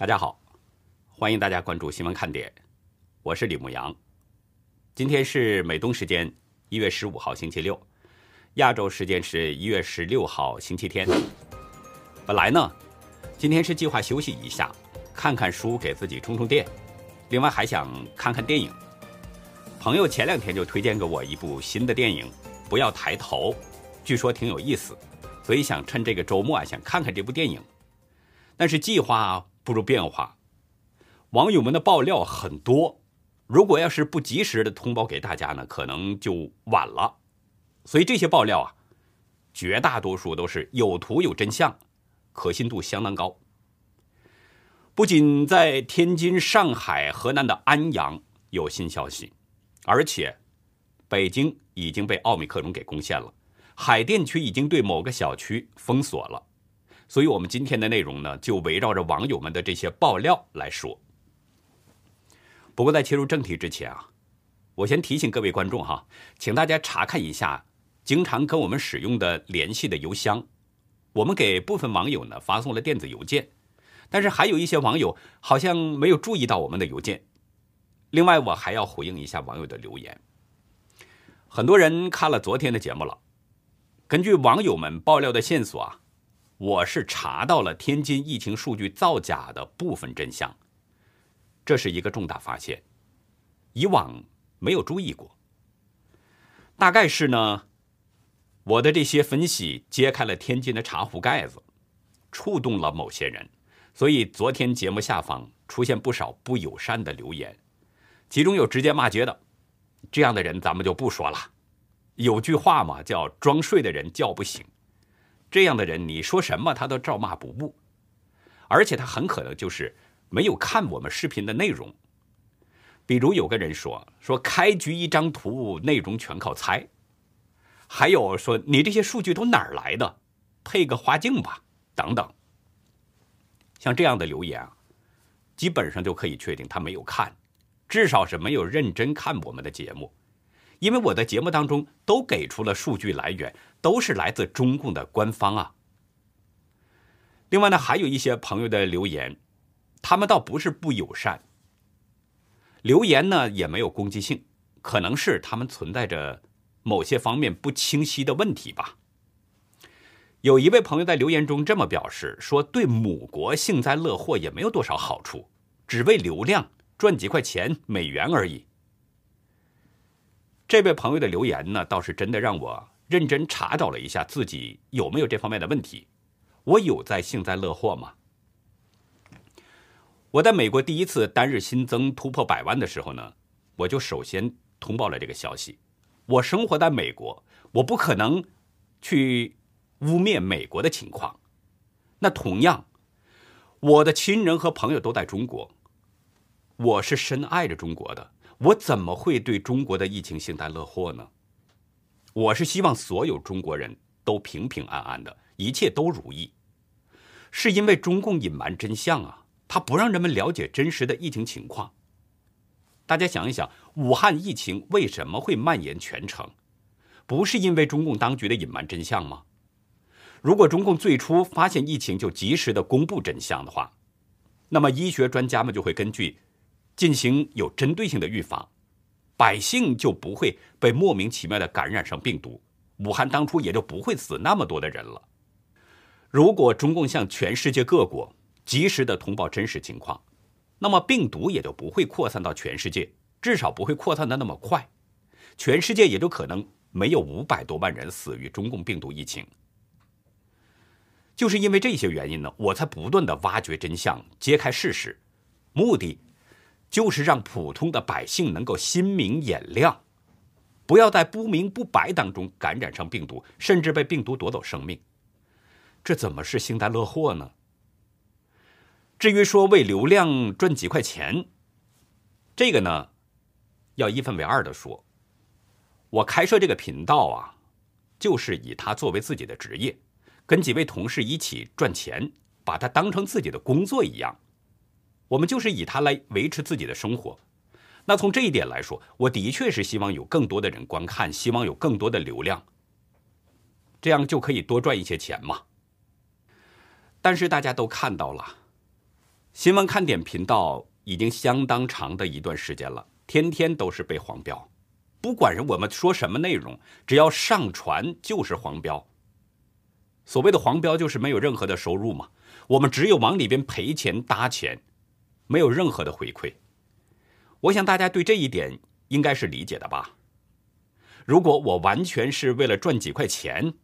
大家好，欢迎大家关注新闻看点，我是李牧阳。今天是美东时间一月十五号星期六，亚洲时间是一月十六号星期天。本来呢，今天是计划休息一下，看看书，给自己充充电，另外还想看看电影。朋友前两天就推荐给我一部新的电影《不要抬头》，据说挺有意思，所以想趁这个周末啊，想看看这部电影。但是计划。不如变化，网友们的爆料很多，如果要是不及时的通报给大家呢，可能就晚了。所以这些爆料啊，绝大多数都是有图有真相，可信度相当高。不仅在天津、上海、河南的安阳有新消息，而且北京已经被奥密克戎给攻陷了，海淀区已经对某个小区封锁了。所以，我们今天的内容呢，就围绕着网友们的这些爆料来说。不过，在切入正题之前啊，我先提醒各位观众哈，请大家查看一下经常跟我们使用的联系的邮箱。我们给部分网友呢发送了电子邮件，但是还有一些网友好像没有注意到我们的邮件。另外，我还要回应一下网友的留言。很多人看了昨天的节目了，根据网友们爆料的线索啊。我是查到了天津疫情数据造假的部分真相，这是一个重大发现，以往没有注意过。大概是呢，我的这些分析揭开了天津的茶壶盖子，触动了某些人，所以昨天节目下方出现不少不友善的留言，其中有直接骂街的，这样的人咱们就不说了。有句话嘛，叫“装睡的人叫不醒”。这样的人，你说什么他都照骂不误，而且他很可能就是没有看我们视频的内容。比如有个人说说开局一张图，内容全靠猜；还有说你这些数据都哪儿来的，配个花镜吧，等等。像这样的留言啊，基本上就可以确定他没有看，至少是没有认真看我们的节目。因为我的节目当中都给出了数据来源，都是来自中共的官方啊。另外呢，还有一些朋友的留言，他们倒不是不友善，留言呢也没有攻击性，可能是他们存在着某些方面不清晰的问题吧。有一位朋友在留言中这么表示说：“对母国幸灾乐祸也没有多少好处，只为流量赚几块钱美元而已。”这位朋友的留言呢，倒是真的让我认真查找了一下自己有没有这方面的问题。我有在幸灾乐祸吗？我在美国第一次单日新增突破百万的时候呢，我就首先通报了这个消息。我生活在美国，我不可能去污蔑美国的情况。那同样，我的亲人和朋友都在中国，我是深爱着中国的。我怎么会对中国的疫情幸灾乐祸呢？我是希望所有中国人都平平安安的，一切都如意。是因为中共隐瞒真相啊，他不让人们了解真实的疫情情况。大家想一想，武汉疫情为什么会蔓延全城？不是因为中共当局的隐瞒真相吗？如果中共最初发现疫情就及时的公布真相的话，那么医学专家们就会根据。进行有针对性的预防，百姓就不会被莫名其妙的感染上病毒，武汉当初也就不会死那么多的人了。如果中共向全世界各国及时的通报真实情况，那么病毒也就不会扩散到全世界，至少不会扩散的那么快，全世界也就可能没有五百多万人死于中共病毒疫情。就是因为这些原因呢，我才不断的挖掘真相，揭开事实，目的。就是让普通的百姓能够心明眼亮，不要在不明不白当中感染上病毒，甚至被病毒夺走生命。这怎么是幸灾乐祸呢？至于说为流量赚几块钱，这个呢，要一分为二的说。我开设这个频道啊，就是以它作为自己的职业，跟几位同事一起赚钱，把它当成自己的工作一样。我们就是以它来维持自己的生活，那从这一点来说，我的确是希望有更多的人观看，希望有更多的流量，这样就可以多赚一些钱嘛。但是大家都看到了，新闻看点频道已经相当长的一段时间了，天天都是被黄标，不管是我们说什么内容，只要上传就是黄标。所谓的黄标就是没有任何的收入嘛，我们只有往里边赔钱搭钱，没有任何的回馈。我想大家对这一点应该是理解的吧？如果我完全是为了赚几块钱，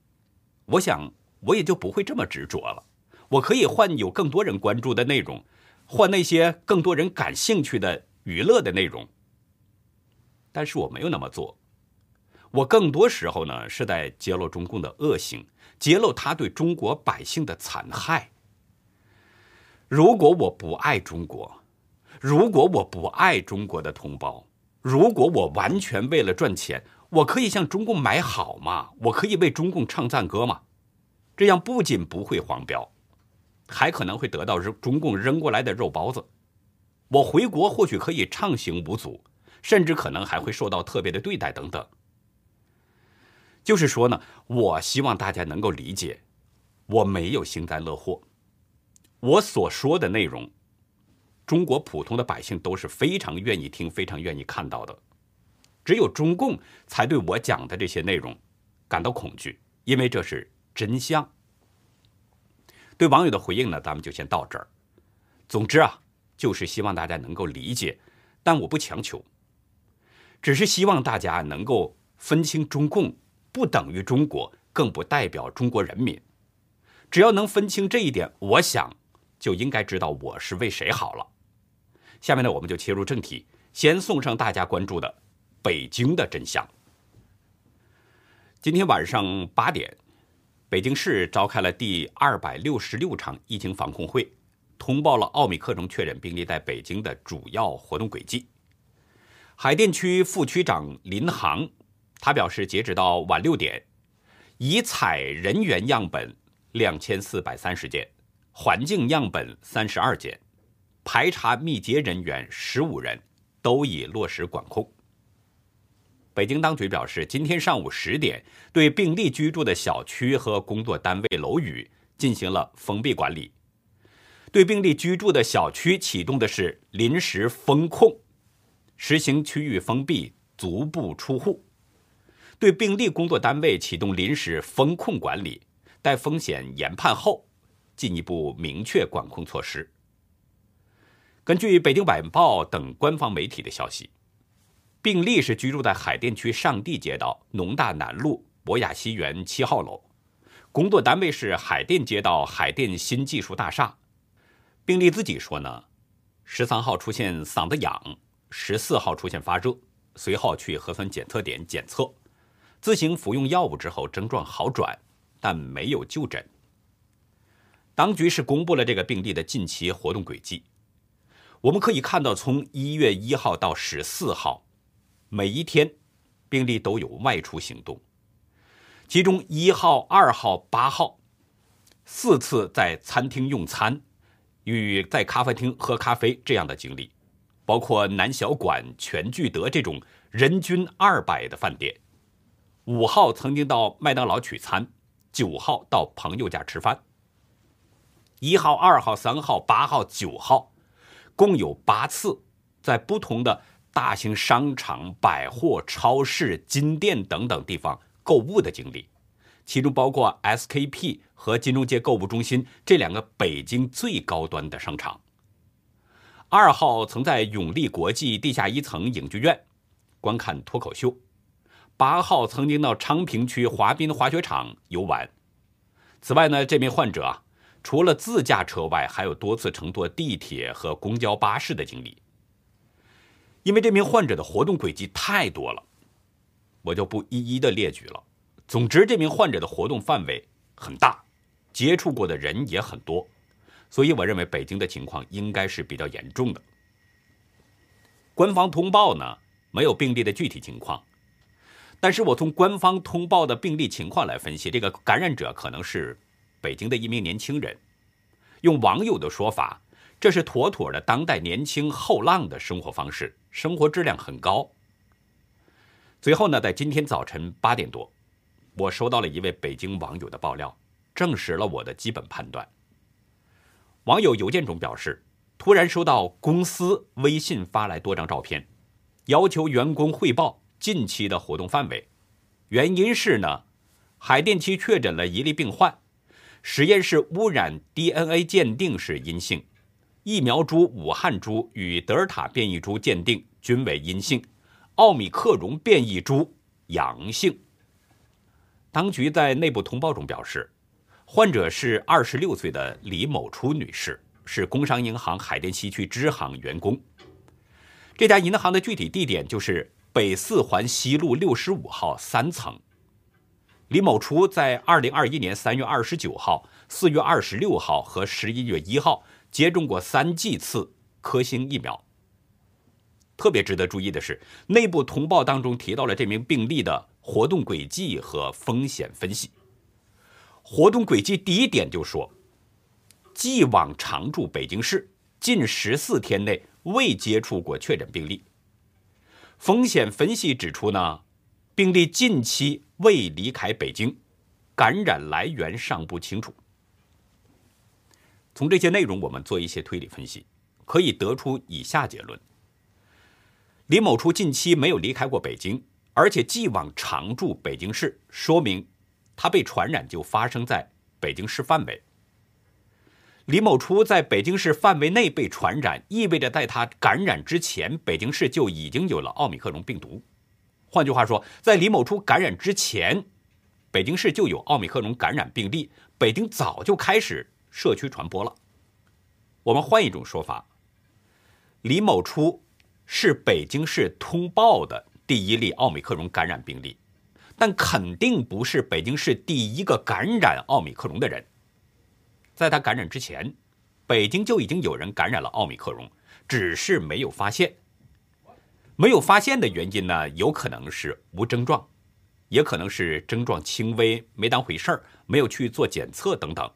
我想我也就不会这么执着了。我可以换有更多人关注的内容，换那些更多人感兴趣的娱乐的内容。但是我没有那么做，我更多时候呢是在揭露中共的恶行，揭露他对中国百姓的残害。如果我不爱中国，如果我不爱中国的同胞，如果我完全为了赚钱，我可以向中共买好吗？我可以为中共唱赞歌吗？这样不仅不会黄标。还可能会得到中共扔过来的肉包子，我回国或许可以畅行无阻，甚至可能还会受到特别的对待等等。就是说呢，我希望大家能够理解，我没有幸灾乐祸，我所说的内容，中国普通的百姓都是非常愿意听、非常愿意看到的，只有中共才对我讲的这些内容感到恐惧，因为这是真相。对网友的回应呢，咱们就先到这儿。总之啊，就是希望大家能够理解，但我不强求，只是希望大家能够分清中共不等于中国，更不代表中国人民。只要能分清这一点，我想就应该知道我是为谁好了。下面呢，我们就切入正题，先送上大家关注的北京的真相。今天晚上八点。北京市召开了第二百六十六场疫情防控会，通报了奥密克戎确诊病例在北京的主要活动轨迹。海淀区副区长林航，他表示，截止到晚六点，已采人员样本两千四百三十件，环境样本三十二件，排查密接人员十五人，都已落实管控。北京当局表示，今天上午十点，对病例居住的小区和工作单位楼宇进行了封闭管理。对病例居住的小区启动的是临时封控，实行区域封闭，足不出户；对病例工作单位启动临时封控管理，待风险研判后，进一步明确管控措施。根据北京晚报等官方媒体的消息。病例是居住在海淀区上地街道农大南路博雅西园七号楼，工作单位是海淀街道海淀新技术大厦。病例自己说呢，十三号出现嗓子痒，十四号出现发热，随后去核酸检测点检测，自行服用药物之后症状好转，但没有就诊。当局是公布了这个病例的近期活动轨迹，我们可以看到，从一月一号到十四号。每一天，病例都有外出行动，其中一号、二号、八号四次在餐厅用餐，与在咖啡厅喝咖啡这样的经历，包括南小馆、全聚德这种人均二百的饭店。五号曾经到麦当劳取餐，九号到朋友家吃饭。一号、二号、三号、八号、九号，共有八次在不同的。大型商场、百货、超市、金店等等地方购物的经历，其中包括 SKP 和金融街购物中心这两个北京最高端的商场。二号曾在永利国际地下一层影剧院观看脱口秀。八号曾经到昌平区滑滨滑雪场游玩。此外呢，这名患者啊，除了自驾车外，还有多次乘坐地铁和公交巴士的经历。因为这名患者的活动轨迹太多了，我就不一一的列举了。总之，这名患者的活动范围很大，接触过的人也很多，所以我认为北京的情况应该是比较严重的。官方通报呢没有病例的具体情况，但是我从官方通报的病例情况来分析，这个感染者可能是北京的一名年轻人。用网友的说法。这是妥妥的当代年轻后浪的生活方式，生活质量很高。随后呢，在今天早晨八点多，我收到了一位北京网友的爆料，证实了我的基本判断。网友邮件中表示，突然收到公司微信发来多张照片，要求员工汇报近期的活动范围。原因是呢，海淀区确诊了一例病患，实验室污染 DNA 鉴定是阴性，疫苗株武汉株与德尔塔变异株鉴定均为阴性，奥米克戎变异株阳性。当局在内部通报中表示，患者是二十六岁的李某初女士，是工商银行海淀西区支行员工。这家银行的具体地点就是北四环西路六十五号三层。李某初在二零二一年三月二十九号、四月二十六号和十一月一号接种过三剂次科兴疫苗。特别值得注意的是，内部通报当中提到了这名病例的。活动轨迹和风险分析。活动轨迹第一点就说，既往常住北京市，近十四天内未接触过确诊病例。风险分析指出呢，病例近期未离开北京，感染来源尚不清楚。从这些内容，我们做一些推理分析，可以得出以下结论：李某初近期没有离开过北京。而且既往常住北京市，说明他被传染就发生在北京市范围。李某初在北京市范围内被传染，意味着在他感染之前，北京市就已经有了奥密克戎病毒。换句话说，在李某初感染之前，北京市就有奥密克戎感染病例，北京早就开始社区传播了。我们换一种说法，李某初是北京市通报的。第一例奥密克戎感染病例，但肯定不是北京市第一个感染奥密克戎的人。在他感染之前，北京就已经有人感染了奥密克戎，只是没有发现。没有发现的原因呢，有可能是无症状，也可能是症状轻微，没当回事儿，没有去做检测等等。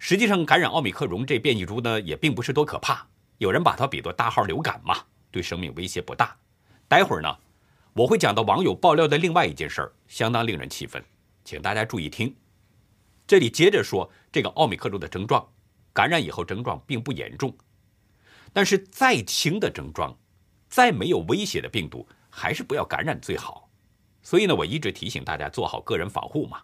实际上，感染奥密克戎这变异株呢，也并不是多可怕，有人把它比作大号流感嘛，对生命威胁不大。待会儿呢，我会讲到网友爆料的另外一件事儿，相当令人气愤，请大家注意听。这里接着说这个奥密克戎的症状，感染以后症状并不严重，但是再轻的症状，再没有威胁的病毒，还是不要感染最好。所以呢，我一直提醒大家做好个人防护嘛。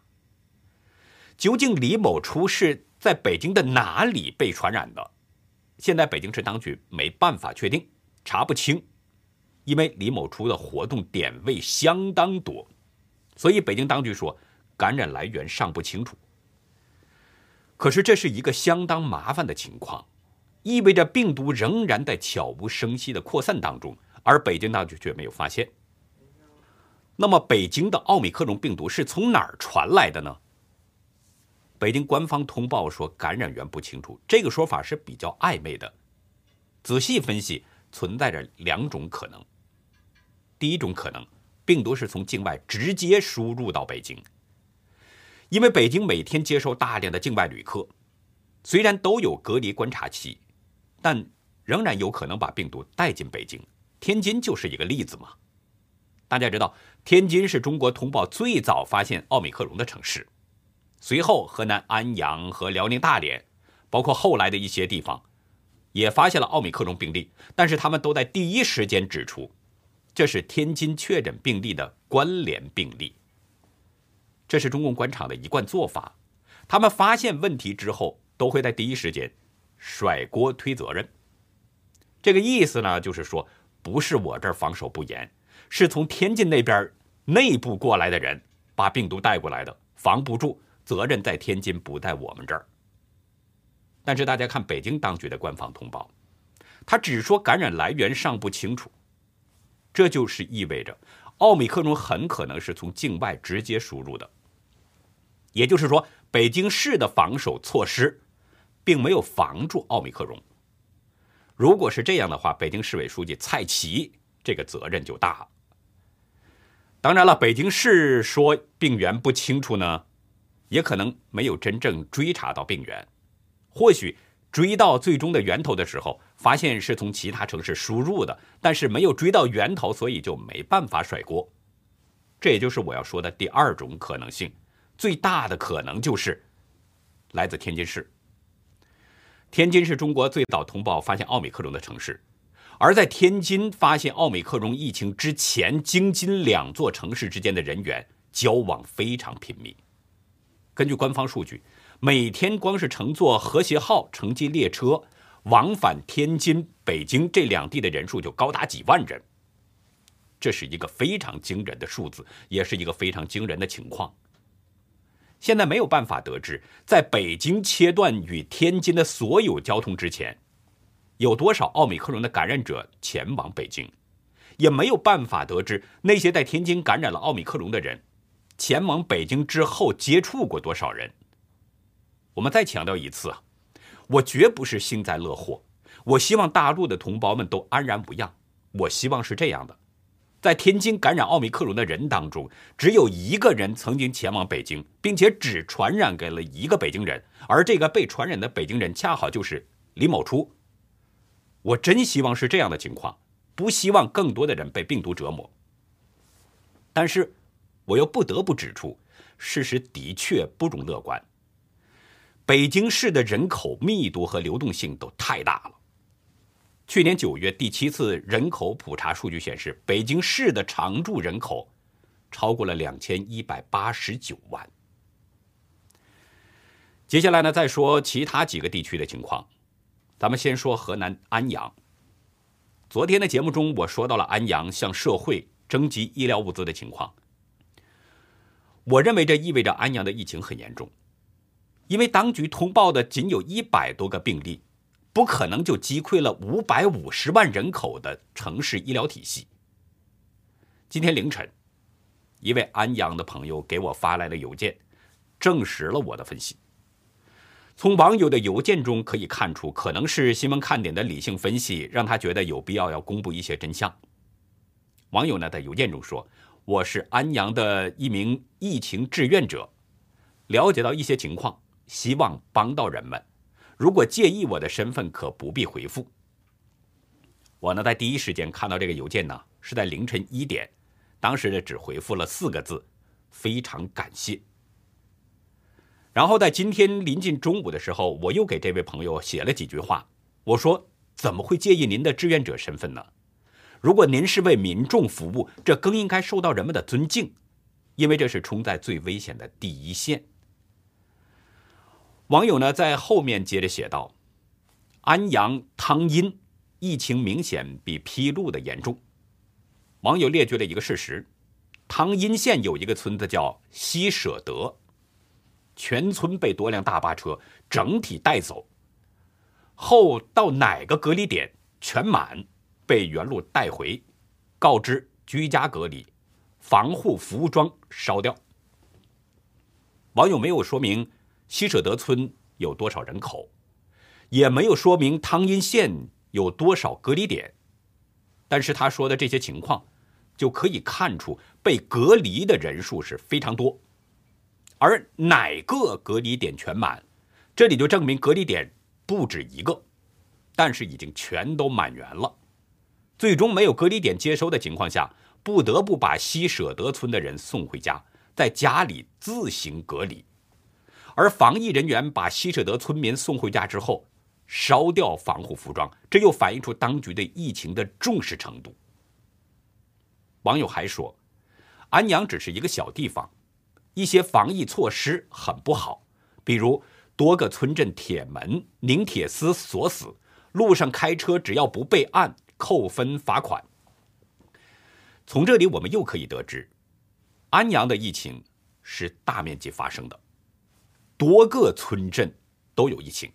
究竟李某初是在北京的哪里被传染的？现在北京市当局没办法确定，查不清。因为李某初的活动点位相当多，所以北京当局说感染来源尚不清楚。可是这是一个相当麻烦的情况，意味着病毒仍然在悄无声息的扩散当中，而北京当局却没有发现。那么，北京的奥密克戎病毒是从哪儿传来的呢？北京官方通报说感染源不清楚，这个说法是比较暧昧的。仔细分析，存在着两种可能。第一种可能，病毒是从境外直接输入到北京，因为北京每天接收大量的境外旅客，虽然都有隔离观察期，但仍然有可能把病毒带进北京。天津就是一个例子嘛。大家知道，天津是中国通报最早发现奥密克戎的城市，随后河南安阳和辽宁大连，包括后来的一些地方，也发现了奥密克戎病例，但是他们都在第一时间指出。这是天津确诊病例的关联病例。这是中共官场的一贯做法，他们发现问题之后，都会在第一时间甩锅推责任。这个意思呢，就是说，不是我这儿防守不严，是从天津那边内部过来的人把病毒带过来的，防不住，责任在天津，不在我们这儿。但是大家看北京当局的官方通报，他只说感染来源尚不清楚。这就是意味着，奥密克戎很可能是从境外直接输入的。也就是说，北京市的防守措施，并没有防住奥密克戎。如果是这样的话，北京市委书记蔡奇这个责任就大了。当然了，北京市说病源不清楚呢，也可能没有真正追查到病源，或许。追到最终的源头的时候，发现是从其他城市输入的，但是没有追到源头，所以就没办法甩锅。这也就是我要说的第二种可能性，最大的可能就是来自天津市。天津是中国最早通报发现奥密克戎的城市，而在天津发现奥密克戎疫情之前，京津两座城市之间的人员交往非常频密。根据官方数据，每天光是乘坐和谐号城际列车往返天津、北京这两地的人数就高达几万人。这是一个非常惊人的数字，也是一个非常惊人的情况。现在没有办法得知，在北京切断与天津的所有交通之前，有多少奥密克戎的感染者前往北京，也没有办法得知那些在天津感染了奥密克戎的人，前往北京之后接触过多少人。我们再强调一次啊，我绝不是幸灾乐祸，我希望大陆的同胞们都安然无恙，我希望是这样的。在天津感染奥密克戎的人当中，只有一个人曾经前往北京，并且只传染给了一个北京人，而这个被传染的北京人恰好就是李某初。我真希望是这样的情况，不希望更多的人被病毒折磨。但是，我又不得不指出，事实的确不容乐观。北京市的人口密度和流动性都太大了。去年九月第七次人口普查数据显示，北京市的常住人口超过了两千一百八十九万。接下来呢，再说其他几个地区的情况。咱们先说河南安阳。昨天的节目中，我说到了安阳向社会征集医疗物资的情况。我认为这意味着安阳的疫情很严重，因为当局通报的仅有一百多个病例。不可能就击溃了五百五十万人口的城市医疗体系。今天凌晨，一位安阳的朋友给我发来了邮件，证实了我的分析。从网友的邮件中可以看出，可能是新闻看点的理性分析让他觉得有必要要公布一些真相。网友呢在邮件中说：“我是安阳的一名疫情志愿者，了解到一些情况，希望帮到人们。”如果介意我的身份，可不必回复。我呢，在第一时间看到这个邮件呢，是在凌晨一点，当时呢只回复了四个字：非常感谢。然后在今天临近中午的时候，我又给这位朋友写了几句话，我说：怎么会介意您的志愿者身份呢？如果您是为民众服务，这更应该受到人们的尊敬，因为这是冲在最危险的第一线。网友呢在后面接着写道：“安阳汤阴疫情明显比披露的严重。”网友列举了一个事实：汤阴县有一个村子叫西舍德，全村被多辆大巴车整体带走，后到哪个隔离点全满，被原路带回，告知居家隔离，防护服装烧掉。网友没有说明。西舍德村有多少人口，也没有说明汤阴县有多少隔离点，但是他说的这些情况，就可以看出被隔离的人数是非常多。而哪个隔离点全满，这里就证明隔离点不止一个，但是已经全都满员了。最终没有隔离点接收的情况下，不得不把西舍德村的人送回家，在家里自行隔离。而防疫人员把西舍德村民送回家之后，烧掉防护服装，这又反映出当局对疫情的重视程度。网友还说，安阳只是一个小地方，一些防疫措施很不好，比如多个村镇铁门拧铁丝锁死，路上开车只要不备案扣分罚款。从这里我们又可以得知，安阳的疫情是大面积发生的。多个村镇都有疫情，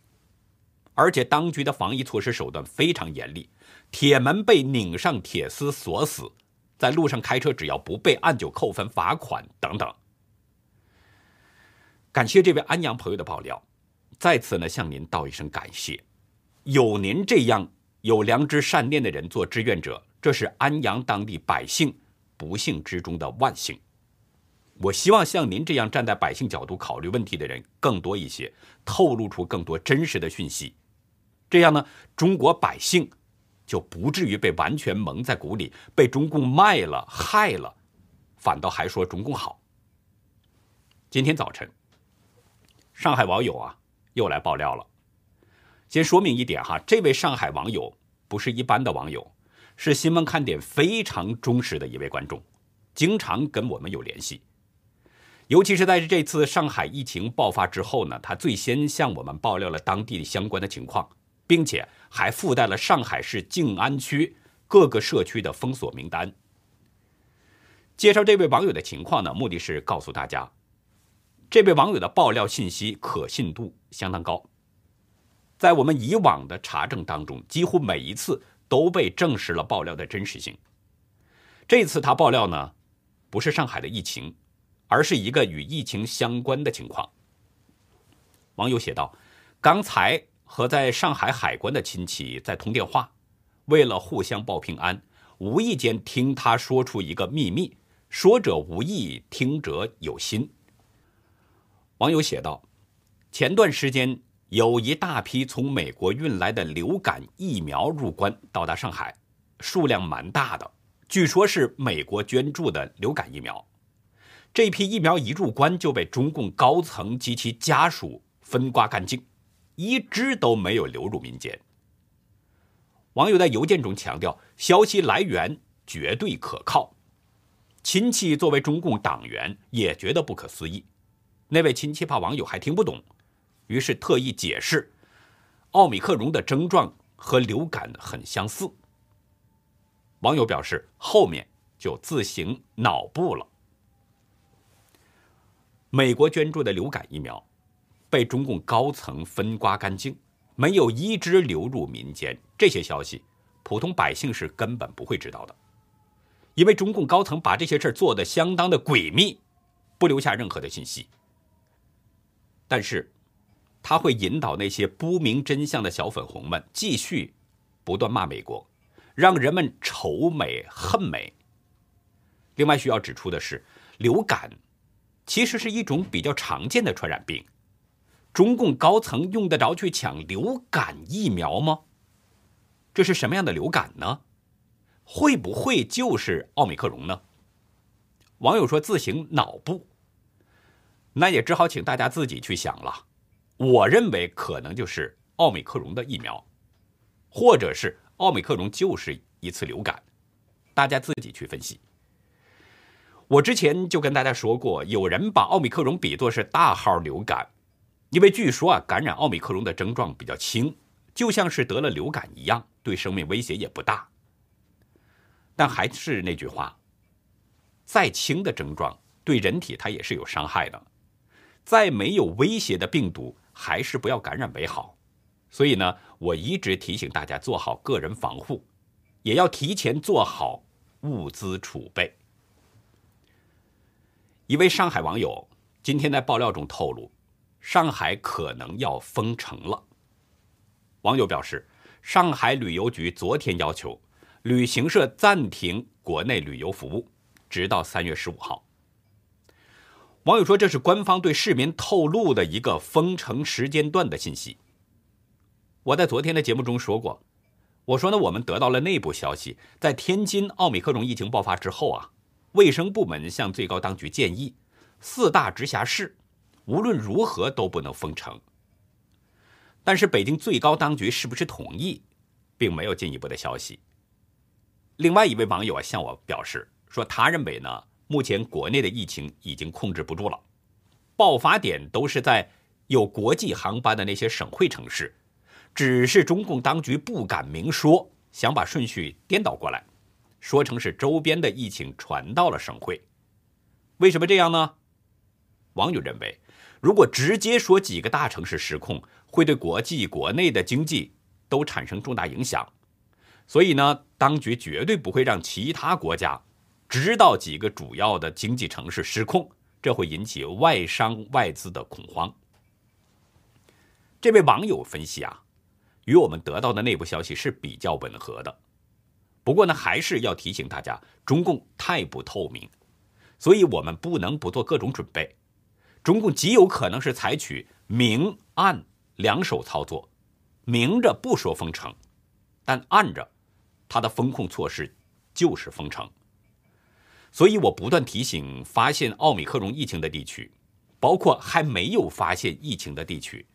而且当局的防疫措施手段非常严厉，铁门被拧上铁丝锁死，在路上开车只要不被按就扣分罚款等等。感谢这位安阳朋友的爆料，在此呢向您道一声感谢，有您这样有良知善念的人做志愿者，这是安阳当地百姓不幸之中的万幸。我希望像您这样站在百姓角度考虑问题的人更多一些，透露出更多真实的讯息，这样呢，中国百姓就不至于被完全蒙在鼓里，被中共卖了、害了，反倒还说中共好。今天早晨，上海网友啊又来爆料了，先说明一点哈，这位上海网友不是一般的网友，是新闻看点非常忠实的一位观众，经常跟我们有联系。尤其是在这次上海疫情爆发之后呢，他最先向我们爆料了当地相关的情况，并且还附带了上海市静安区各个社区的封锁名单。介绍这位网友的情况呢，目的是告诉大家，这位网友的爆料信息可信度相当高，在我们以往的查证当中，几乎每一次都被证实了爆料的真实性。这次他爆料呢，不是上海的疫情。而是一个与疫情相关的情况。网友写道：“刚才和在上海海关的亲戚在通电话，为了互相报平安，无意间听他说出一个秘密。说者无意，听者有心。”网友写道：“前段时间有一大批从美国运来的流感疫苗入关，到达上海，数量蛮大的，据说是美国捐助的流感疫苗。”这批疫苗一入关就被中共高层及其家属分刮干净，一支都没有流入民间。网友在邮件中强调，消息来源绝对可靠。亲戚作为中共党员也觉得不可思议。那位亲戚怕网友还听不懂，于是特意解释，奥米克戎的症状和流感很相似。网友表示，后面就自行脑补了。美国捐助的流感疫苗被中共高层分刮干净，没有一支流入民间。这些消息，普通百姓是根本不会知道的，因为中共高层把这些事儿做得相当的诡秘，不留下任何的信息。但是，他会引导那些不明真相的小粉红们继续不断骂美国，让人们仇美恨美。另外需要指出的是，流感。其实是一种比较常见的传染病，中共高层用得着去抢流感疫苗吗？这是什么样的流感呢？会不会就是奥密克戎呢？网友说自行脑部，那也只好请大家自己去想了。我认为可能就是奥密克戎的疫苗，或者是奥密克戎就是一次流感，大家自己去分析。我之前就跟大家说过，有人把奥密克戎比作是大号流感，因为据说啊，感染奥密克戎的症状比较轻，就像是得了流感一样，对生命威胁也不大。但还是那句话，再轻的症状对人体它也是有伤害的，再没有威胁的病毒，还是不要感染为好。所以呢，我一直提醒大家做好个人防护，也要提前做好物资储备。一位上海网友今天在爆料中透露，上海可能要封城了。网友表示，上海旅游局昨天要求旅行社暂停国内旅游服务，直到三月十五号。网友说，这是官方对市民透露的一个封城时间段的信息。我在昨天的节目中说过，我说呢，我们得到了内部消息，在天津奥密克戎疫情爆发之后啊。卫生部门向最高当局建议，四大直辖市无论如何都不能封城。但是北京最高当局是不是同意，并没有进一步的消息。另外一位网友啊向我表示说，他认为呢，目前国内的疫情已经控制不住了，爆发点都是在有国际航班的那些省会城市，只是中共当局不敢明说，想把顺序颠倒过来。说成是周边的疫情传到了省会，为什么这样呢？网友认为，如果直接说几个大城市失控，会对国际、国内的经济都产生重大影响。所以呢，当局绝对不会让其他国家知道几个主要的经济城市失控，这会引起外商外资的恐慌。这位网友分析啊，与我们得到的内部消息是比较吻合的。不过呢，还是要提醒大家，中共太不透明，所以我们不能不做各种准备。中共极有可能是采取明暗两手操作，明着不说封城，但暗着，他的风控措施就是封城。所以我不断提醒发现奥密克戎疫情的地区，包括还没有发现疫情的地区，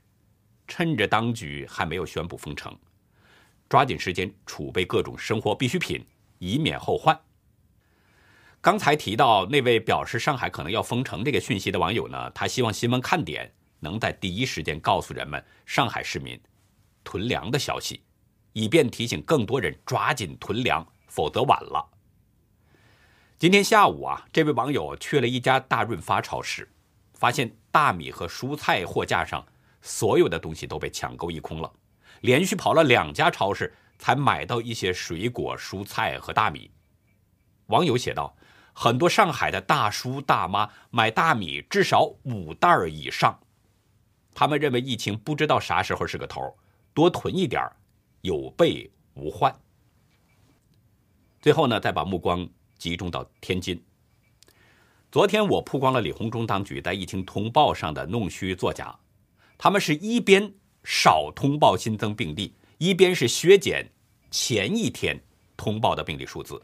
趁着当局还没有宣布封城，抓紧时间储备各种生活必需品，以免后患。刚才提到那位表示上海可能要封城这个讯息的网友呢，他希望新闻看点能在第一时间告诉人们上海市民囤粮的消息，以便提醒更多人抓紧囤粮，否则晚了。今天下午啊，这位网友去了一家大润发超市，发现大米和蔬菜货架上所有的东西都被抢购一空了，连续跑了两家超市才买到一些水果、蔬菜和大米。网友写道。很多上海的大叔大妈买大米至少五袋以上，他们认为疫情不知道啥时候是个头，多囤一点有备无患。最后呢，再把目光集中到天津。昨天我曝光了李鸿忠当局在疫情通报上的弄虚作假，他们是一边少通报新增病例，一边是削减前一天通报的病例数字。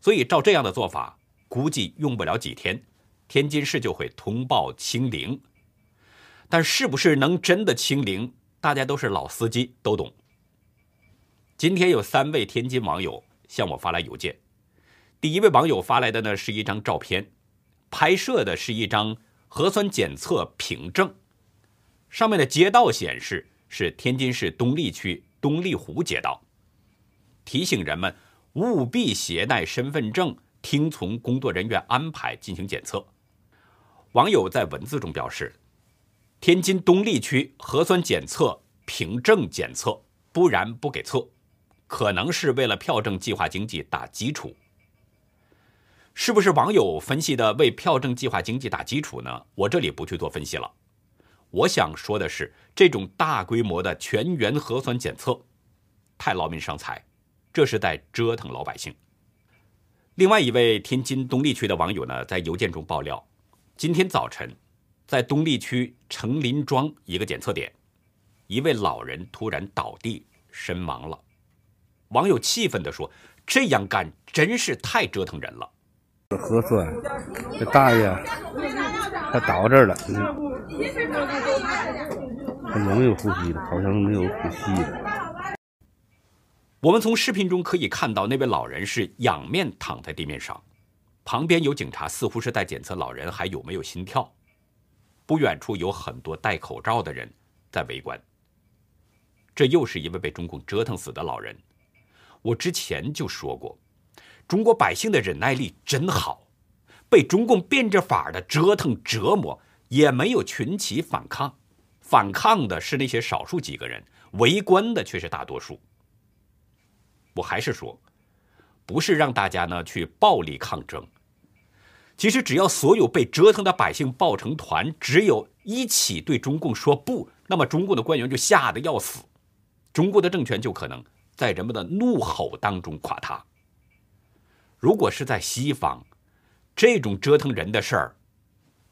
所以照这样的做法，估计用不了几天，天津市就会通报清零。但是不是能真的清零，大家都是老司机，都懂。今天有三位天津网友向我发来邮件，第一位网友发来的呢是一张照片，拍摄的是一张核酸检测凭证，上面的街道显示是天津市东丽区东丽湖街道，提醒人们。务必携带身份证，听从工作人员安排进行检测。网友在文字中表示：“天津东丽区核酸检测凭证检测，不然不给测，可能是为了票证计划经济打基础。”是不是网友分析的为票证计划经济打基础呢？我这里不去做分析了。我想说的是，这种大规模的全员核酸检测，太劳民伤财。这是在折腾老百姓。另外一位天津东丽区的网友呢，在邮件中爆料，今天早晨，在东丽区成林庄一个检测点，一位老人突然倒地身亡了。网友气愤地说：“这样干真是太折腾人了。”核酸，这大爷他倒这儿了，他有没有呼吸的？好像是没有呼吸的。我们从视频中可以看到，那位老人是仰面躺在地面上，旁边有警察，似乎是在检测老人还有没有心跳。不远处有很多戴口罩的人在围观。这又是一位被中共折腾死的老人。我之前就说过，中国百姓的忍耐力真好，被中共变着法的折腾折磨，也没有群起反抗，反抗的是那些少数几个人，围观的却是大多数。我还是说，不是让大家呢去暴力抗争。其实只要所有被折腾的百姓抱成团，只有一起对中共说不，那么中共的官员就吓得要死，中国的政权就可能在人们的怒吼当中垮塌。如果是在西方，这种折腾人的事儿，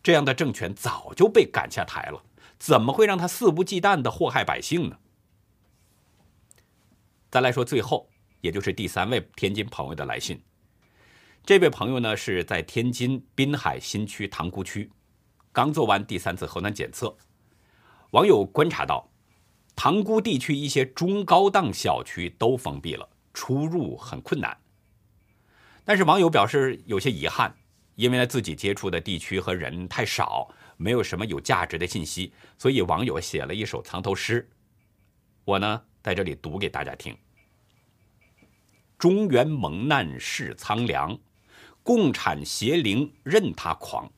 这样的政权早就被赶下台了，怎么会让他肆无忌惮的祸害百姓呢？再来说最后。也就是第三位天津朋友的来信，这位朋友呢是在天津滨海新区塘沽区，刚做完第三次核酸检测。网友观察到，塘沽地区一些中高档小区都封闭了，出入很困难。但是网友表示有些遗憾，因为呢自己接触的地区和人太少，没有什么有价值的信息，所以网友写了一首藏头诗，我呢在这里读给大家听。中原蒙难事苍凉，共产邪灵任他狂。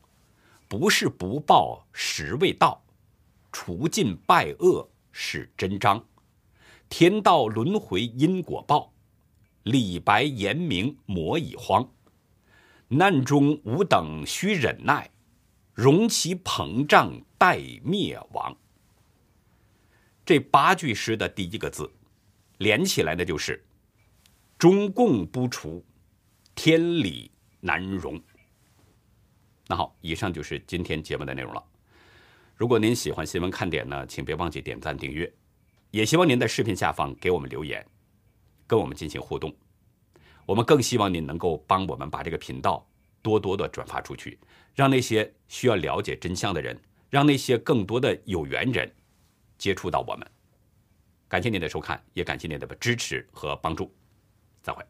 不是不报时未到，除尽败恶是真章。天道轮回因果报，李白言明魔已荒。难中吾等须忍耐，容其膨胀待灭亡。这八句诗的第一个字，连起来的就是。中共不除，天理难容。那好，以上就是今天节目的内容了。如果您喜欢新闻看点呢，请别忘记点赞订阅，也希望您在视频下方给我们留言，跟我们进行互动。我们更希望您能够帮我们把这个频道多多的转发出去，让那些需要了解真相的人，让那些更多的有缘人接触到我们。感谢您的收看，也感谢您的支持和帮助，再会。